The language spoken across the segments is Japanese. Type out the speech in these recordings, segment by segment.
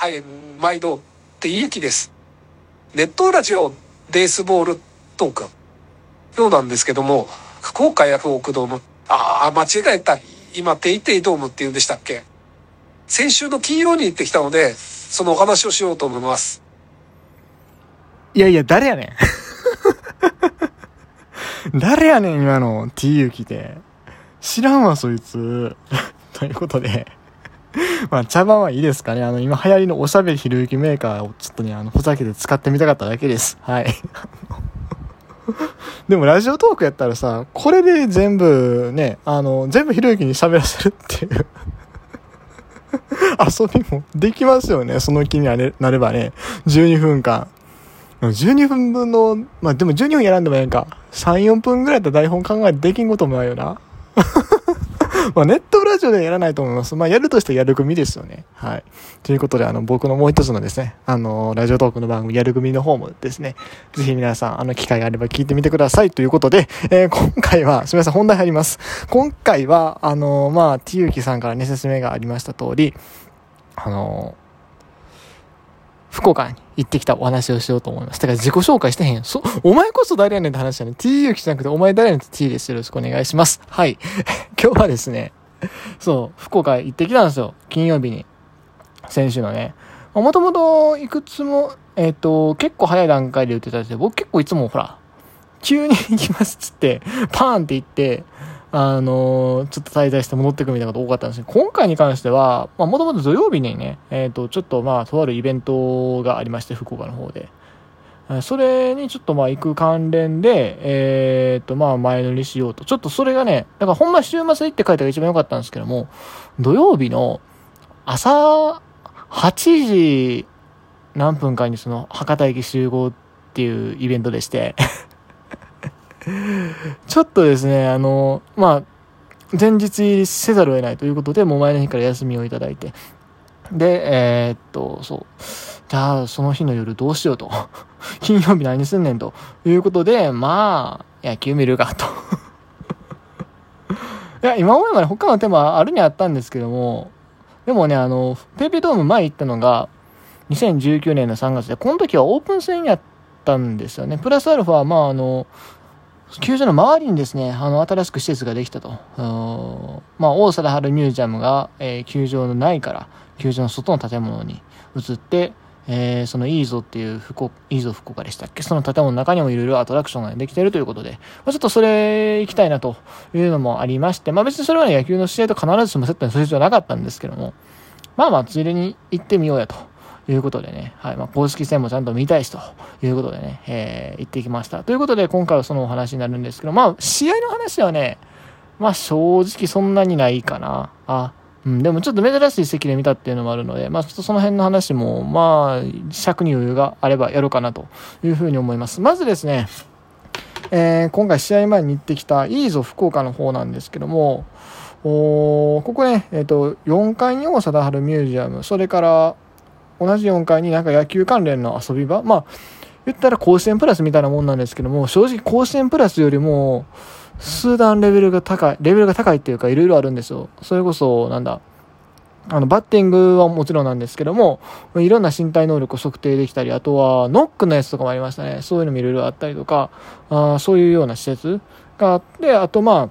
はい、毎度、っていい駅です。ネットラジオ、ベースボールトーク。そうなんですけども、福岡ヤフオクドーム。ああ、間違えた。今、テイテイドームって言うんでしたっけ先週の金曜に行ってきたので、そのお話をしようと思います。いやいや、誰やねん。誰やねん、今の T ユキで。知らんわ、そいつ。ということで。まあ、茶番はいいですかね。あの、今流行りのおしゃべりひろゆきメーカーをちょっとね、あの、ふざけて使ってみたかっただけです。はい。でも、ラジオトークやったらさ、これで全部ね、あの、全部ひろゆきに喋らせるっていう。遊びもできますよね。その気になればね。12分間。12分分の、まあでも12分やらんでもええんか。3、4分ぐらいだったら台本考えてできんこともないよな。まあネットラジオでやらないと思います。まあやるとしてやる組ですよね。はい。ということで、あの、僕のもう一つのですね、あの、ラジオトークの番組、やる組の方もですね、ぜひ皆さん、あの、機会があれば聞いてみてくださいということで、えー今回は、すみません、本題入ります。今回は、あの、まあ、T ゆきさんからね、説明がありました通り、あの、福岡に行ってきたお話をしようと思います。だから自己紹介してへん。そ、お前こそ誰やねんって話だね。T ゆきじゃなくて、お前誰やねんって T です。よろしくお願いします。はい。今日はですね、そう、福岡行ってきたんですよ。金曜日に。先週のね。もともといくつも、えっ、と、結構早い段階で言ってたんですけど、僕結構いつもほら、急に行きますっつって、パーンって行って、あのちょっと滞在して戻ってくるみたいなこと多かったんですけど、今回に関しては、まあ、もともと土曜日にね、えっ、と、ちょっとまあ、とあるイベントがありまして、福岡の方で。それにちょっとまあ行く関連で、えっ、とまあ前乗りしようと。ちょっとそれがね、だからほんま週末行って書いたのが一番良かったんですけども、土曜日の朝8時何分かにその博多駅集合っていうイベントでして、ちょっとですね、あの、まあ、前日入りせざるを得ないということで、もう前の日から休みをいただいて。で、えーっと、そう。じゃあ、その日の夜どうしようと。金曜日何すんねんということで、まあ、野球見るかと。いや、今までまで他の手もあるにあったんですけども、でもね、あの、ペイペイドーム前行ったのが、2019年の3月で、この時はオープン戦やったんですよね。プラスアルファ、まあ、あの、球場の周りにですね、あの、新しく施設ができたと。まあ、大貞治ミュージアムが、えー球場の内から、球場の外の建物に移って、えーそのイーゾっていう福岡、イーゾ福岡でしたっけ？その建物の中にもいろいろアトラクションができてるということで、まあ、ちょっとそれ行きたいなというのもありまして、まあ別にそれはね、野球の試合と必ずしもセットにする必要はなかったんですけども、まあまあ、ついでに行ってみようやと。いうことでね、はい、まあ、公式戦もちゃんと見たいしということでね、えー行ってきました。ということで、今回はそのお話になるんですけど、まあ、試合の話はね、まあ、正直そんなにないかな。あ、うん、でもちょっと珍しい席で見たっていうのもあるので、まあ、ちょっとその辺の話も、まあ、尺に余裕があればやろうかなというふうに思います。まずですね、えー今回試合前に行ってきたイーゾ福岡の方なんですけども、おここね、えっ、と、4階に大貞治ミュージアム、それから、同じ4階になんか野球関連の遊び場、まあ、言ったら甲子園プラスみたいなもんなんですけども、正直甲子園プラスよりも、数段レベルが高い、レベルが高いっていうか、いろいろあるんですよ。それこそ、なんだ、あの、バッティングはもちろんなんですけども、いろんな身体能力を測定できたり、あとは、ノックのやつとかもありましたね。そういうのもいろいろあったりとか、あそういうような施設があって、あと、まあ、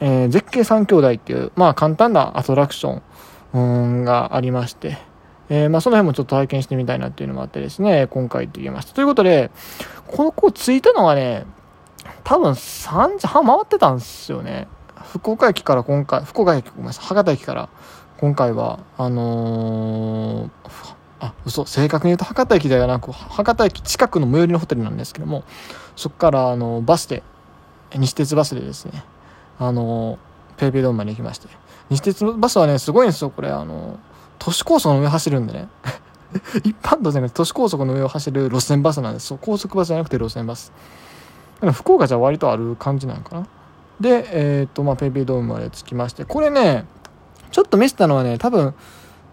えー絶景三兄弟っていう、まあ、簡単なアトラクションがありまして、えーまあ、その辺もちょっと体験してみたいなっていうのもあってですね、今回行ってきました。ということで、この子着いたのがね、多分3時半回ってたんですよね。福岡駅から今回、福岡駅、ごめんなさい、博多駅から今回は、あのーあ、嘘、正確に言うと博多駅ではなく、博多駅近くの最寄りのホテルなんですけども、そこから、あの、バスで、西鉄バスでですね、あの、ペイペイドームまで行きまして。西鉄バスはね、すごいんですよ、これ。あの、都市高速の上走るんでね。一般道じゃなくて都市高速の上を走る路線バスなんです。そう高速バスじゃなくて路線バス。だか福岡じゃ割とある感じなのかな。で、えっ、と、まあ、ペイペイドームまで着きまして、これね、ちょっとミスったのはね、多分、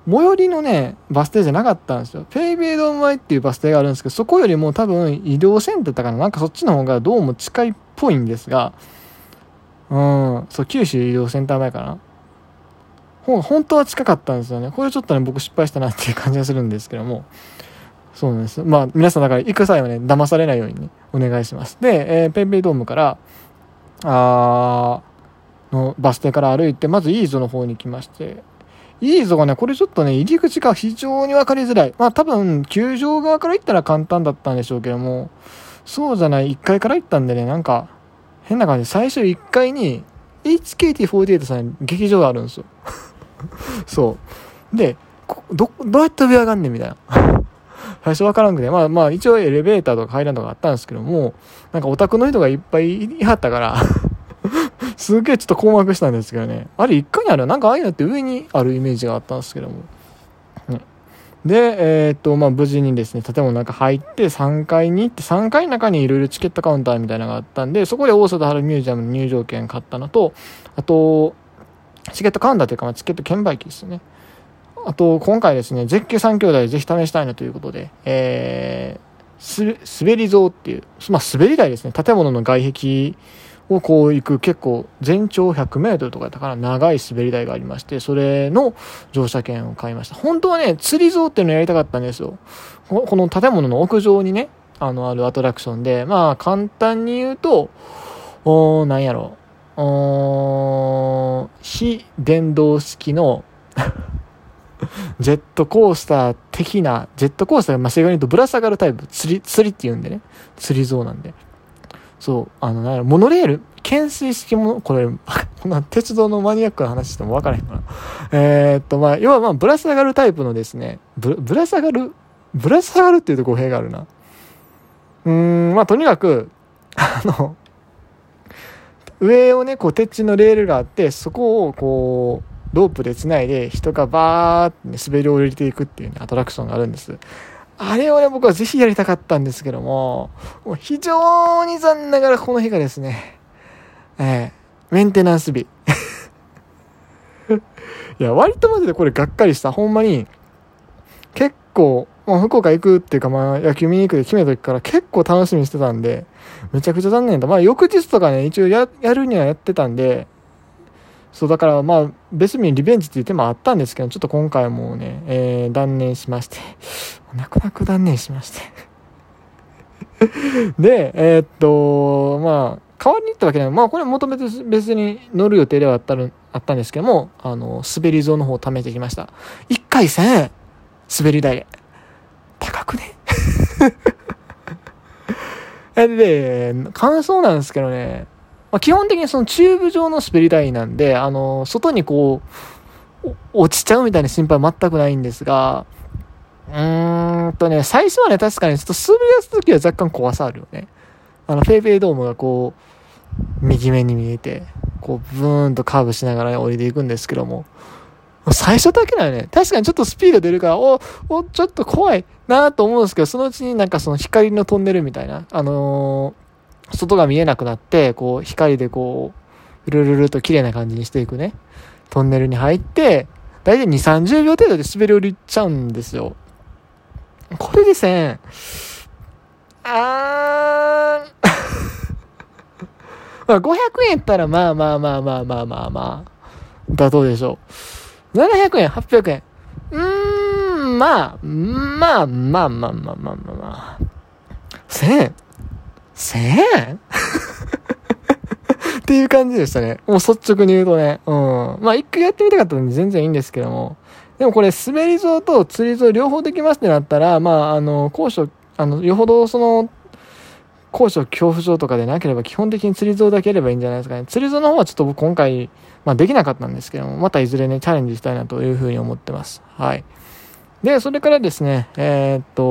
最寄りのね、バス停じゃなかったんですよ。ペイペイドーム前っていうバス停があるんですけど、そこよりも多分移動線だったかな。なんかそっちの方がどうも近いっぽいんですが、うん、そう、九州移動センター前かな。方が本当は近かったんですよね。これちょっとね、僕失敗したなっていう感じがするんですけども。そうなんです。まあ、皆さんだから行く際はね、騙されないようにね、お願いします。で、えー、ペイペイドームから、あのバス停から歩いて、まずイーゾの方に来まして、イーゾがね、これちょっとね、入り口が非常に分かりづらい。まあ多分、球場側から行ったら簡単だったんでしょうけども、そうじゃない、1階から行ったんでね、なんか、変な感じ、最初1階に、HKT48 さん劇場があるんですよ。そう。で、ど、どうやって上上がんねんみたいな。最初わからんくて、まあまあ一応エレベーターとか階段とかあったんですけども、なんかオタクの人がいっぱいいはったから すげえちょっと困惑したんですけどね。あれ1階にあるなんかああいうのって上にあるイメージがあったんですけども。で、えー、っと、まあ、無事にですね、建物の中入って3階に行って、3階の中にいろいろチケットカウンターみたいなのがあったんで、そこで大貞治ミュージアムの入場券買ったのと、あと、チケットカウンターというか、まあ、チケット券売機ですね。あと、今回ですね、絶景3兄弟ぜひ試したいなということで、えー、滑り像っていう、まあ、滑り台ですね、建物の外壁をこう行く結構全長100メートルとかだから長い滑り台がありまして、それの乗車券を買いました。本当はね、釣り像っていうのをやりたかったんですよ。この建物の屋上にね、あの、あるアトラクションで、まあ、簡単に言うと、おー、なんやろ。お非電動式の ジェットコースター的な、ジェットコースターが、ま、正確に言うとぶら下がるタイプ、釣り、釣りって言うんでね。釣り像なんで。そう、あの、なんやろ、モノレール、懸垂式も、これ、こんな鉄道のマニアックな話しても分からへんかな。えー、っと、まあ、要はまあ、ぶら下がるタイプのですね、ぶ、ぶら下がる、ぶら下がるっていうと語弊があるな。うーん、まあ、とにかく、あの、上をね、こう、鉄地のレールがあって、そこを、こう、ロープで繋いで人がバーって、ね、滑り降りていくっていう、ね、アトラクションがあるんです。あれをね、僕はぜひやりたかったんですけども、もう非常に残念ながらこの日がですね、えー、メンテナンス日。いや、割とマジでこれがっかりした。ほんまに、結構、もう福岡行くっていうか、まあ、野球見に行くで決めた時から結構楽しみにしてたんで、めちゃくちゃ残念だ。まあ、翌日とかね、一応や、やるにはやってたんで、そう、だからまあ、別にリベンジっていう手もあったんですけど、ちょっと今回もね、えー、断念しまして、泣く泣く断念しまして で、えー、っと、まあ、代わりに行ってわけではまあ、これもともと別に乗る予定ではあったあったんですけども、あの、滑り像の方を貯めてきました。1回1000円滑り台。高くね？で、感想なんですけどね、まあ、基本的にそのチューブ状の滑り台なんで、あの、外にこう、落ちちゃうみたいな心配全くないんですが、うーんとね、最初はね、確かにちょっと滑り出すときは若干怖さあるよね。あの、ペイペイドームがこう、右目に見えて、こう、ブーンとカーブしながら降りていくんですけども、最初だけだよね。確かにちょっとスピード出るから、お、お、ちょっと怖いなと思うんですけど、そのうちになんかその光のトンネルみたいな、あのー外が見えなくなって、こう、光でこう、ルルルと綺麗な感じにしていくね、トンネルに入って、だいたい2、30秒程度で滑り降りちゃうんですよ。これですね、あー、まあ500円やったらまあまあまあまあまあまあまあ、妥当でしょう。700円、800円。うーん、まあ、まあまあまあまあまあまあまあ。1000円1000円？っていう感じでしたね。もう率直に言うとね。うん。まあ一回やってみたかったんで全然いいんですけども。でもこれ滑り像と釣り像両方できますってなったら、まああの、高所、あの、よほどその、高所恐怖症とかでなければ基本的に釣り像だけやればいいんじゃないですかね。釣り像の方はちょっと僕今回、まあできなかったんですけども、またいずれね、チャレンジしたいなというふうに思ってます。はい。で、それからですね、えー、っと、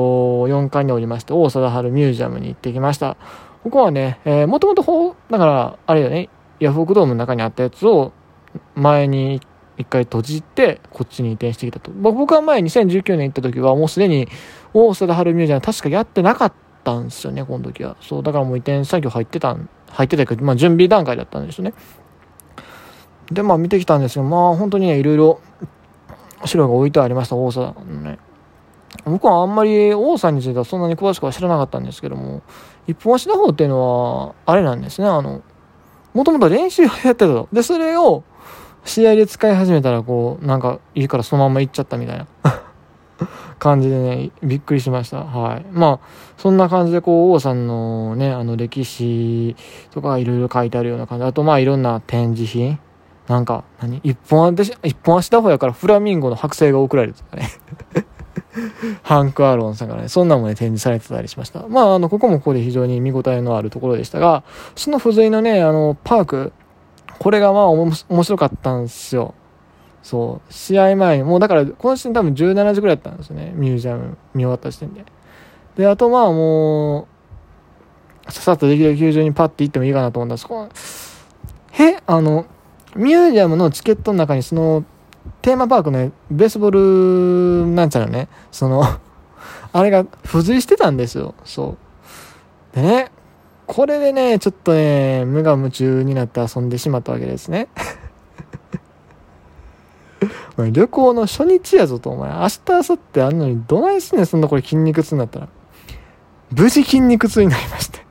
4階におりまして、王貞治ミュージアムに行ってきました。ここはね、えー、もともと、だから、あれよね、ヤフオクドームの中にあったやつを、前に一回閉じて、こっちに移転してきたと。僕は前2019年行った時は、もうすでに、大貞治ミュージアム確かやってなかったんですよね、この時は。そう、だからもう移転作業入ってたん、入ってたけど、まあ準備段階だったんですよね。で、まあ見てきたんですけど、まあ本当にね、いろいろ、資料が置いてありました、王さんね。僕はあんまり王さんについてはそんなに詳しくは知らなかったんですけども、一本足打法っていうのは、あれなんですね、あの、もともと練習をやってたと。で、それを、試合で使い始めたらこう、なんかいいからそのまま行っちゃったみたいな 感じでね、びっくりしました。はい。まあ、そんな感じでこう、王さんのね、あの歴史とかいろいろ書いてあるような感じ。あとまあいろんな展示品。なんか、何？一本足、一本足打法やからフラミンゴの剥製が送られてたね ハンク・アロンさんからね、そんなもんね、展示されてたりしました。まあ、あの、ここもここで非常に見応えのあるところでしたが、その付随のね、あの、パーク、これがまあ、面白かったんですよ。そう。試合前に、もうだから、この時点多分17時くらいだったんですよね。ミュージアム見終わった時点で。で、あとまあもう、ささっとできる球場にパッて行ってもいいかなと思ったら、そこへ、あの、ミュージアムのチケットの中にその、テーマパークのベースボールなんちゃらね、その あれが付随してたんですよ。そう。でね、これでね、ちょっとね、無我夢中になって遊んでしまったわけですね。旅行の初日やぞと、お前。明日、明後日あんのに、どないすんねん、そんなこれ筋肉痛になったら。無事筋肉痛になりまして。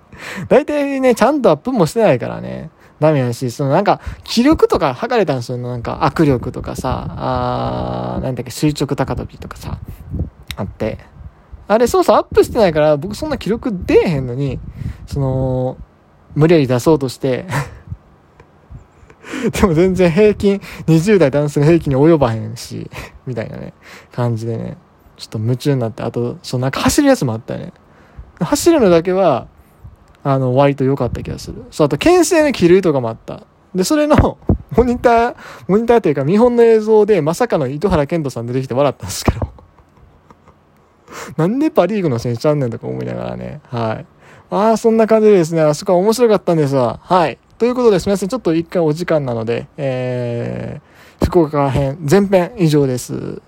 大体ね、ちゃんとアップもしてないからね。ダメやし、そのなんか、気力とか測れたんですよ。なんか、握力とかさ、あー、なんだっけ、垂直高跳びとかさ、あって。あれ、そうそう、アップしてないから、僕そんな記録出えへんのに、その、無理やり出そうとして でも全然平均、20代男性の平均に及ばへんし、みたいなね、感じでね、ちょっと夢中になって、あと、そうなんか走るやつもあったよね。走るのだけは、あの、割と良かった気がする。そう、あと、牽制の気類とかもあった。で、それの、モニター、モニターというか見本の映像で、まさかの糸原健人さん出てきて笑ったんですけど。なんでパリーグの選手ちゃうねんとか思いながらね。はい。ああ、そんな感じでですね、あそこは面白かったんですわ。はい。ということですみません。ちょっと一回お時間なので、えー、福岡編、前編以上です。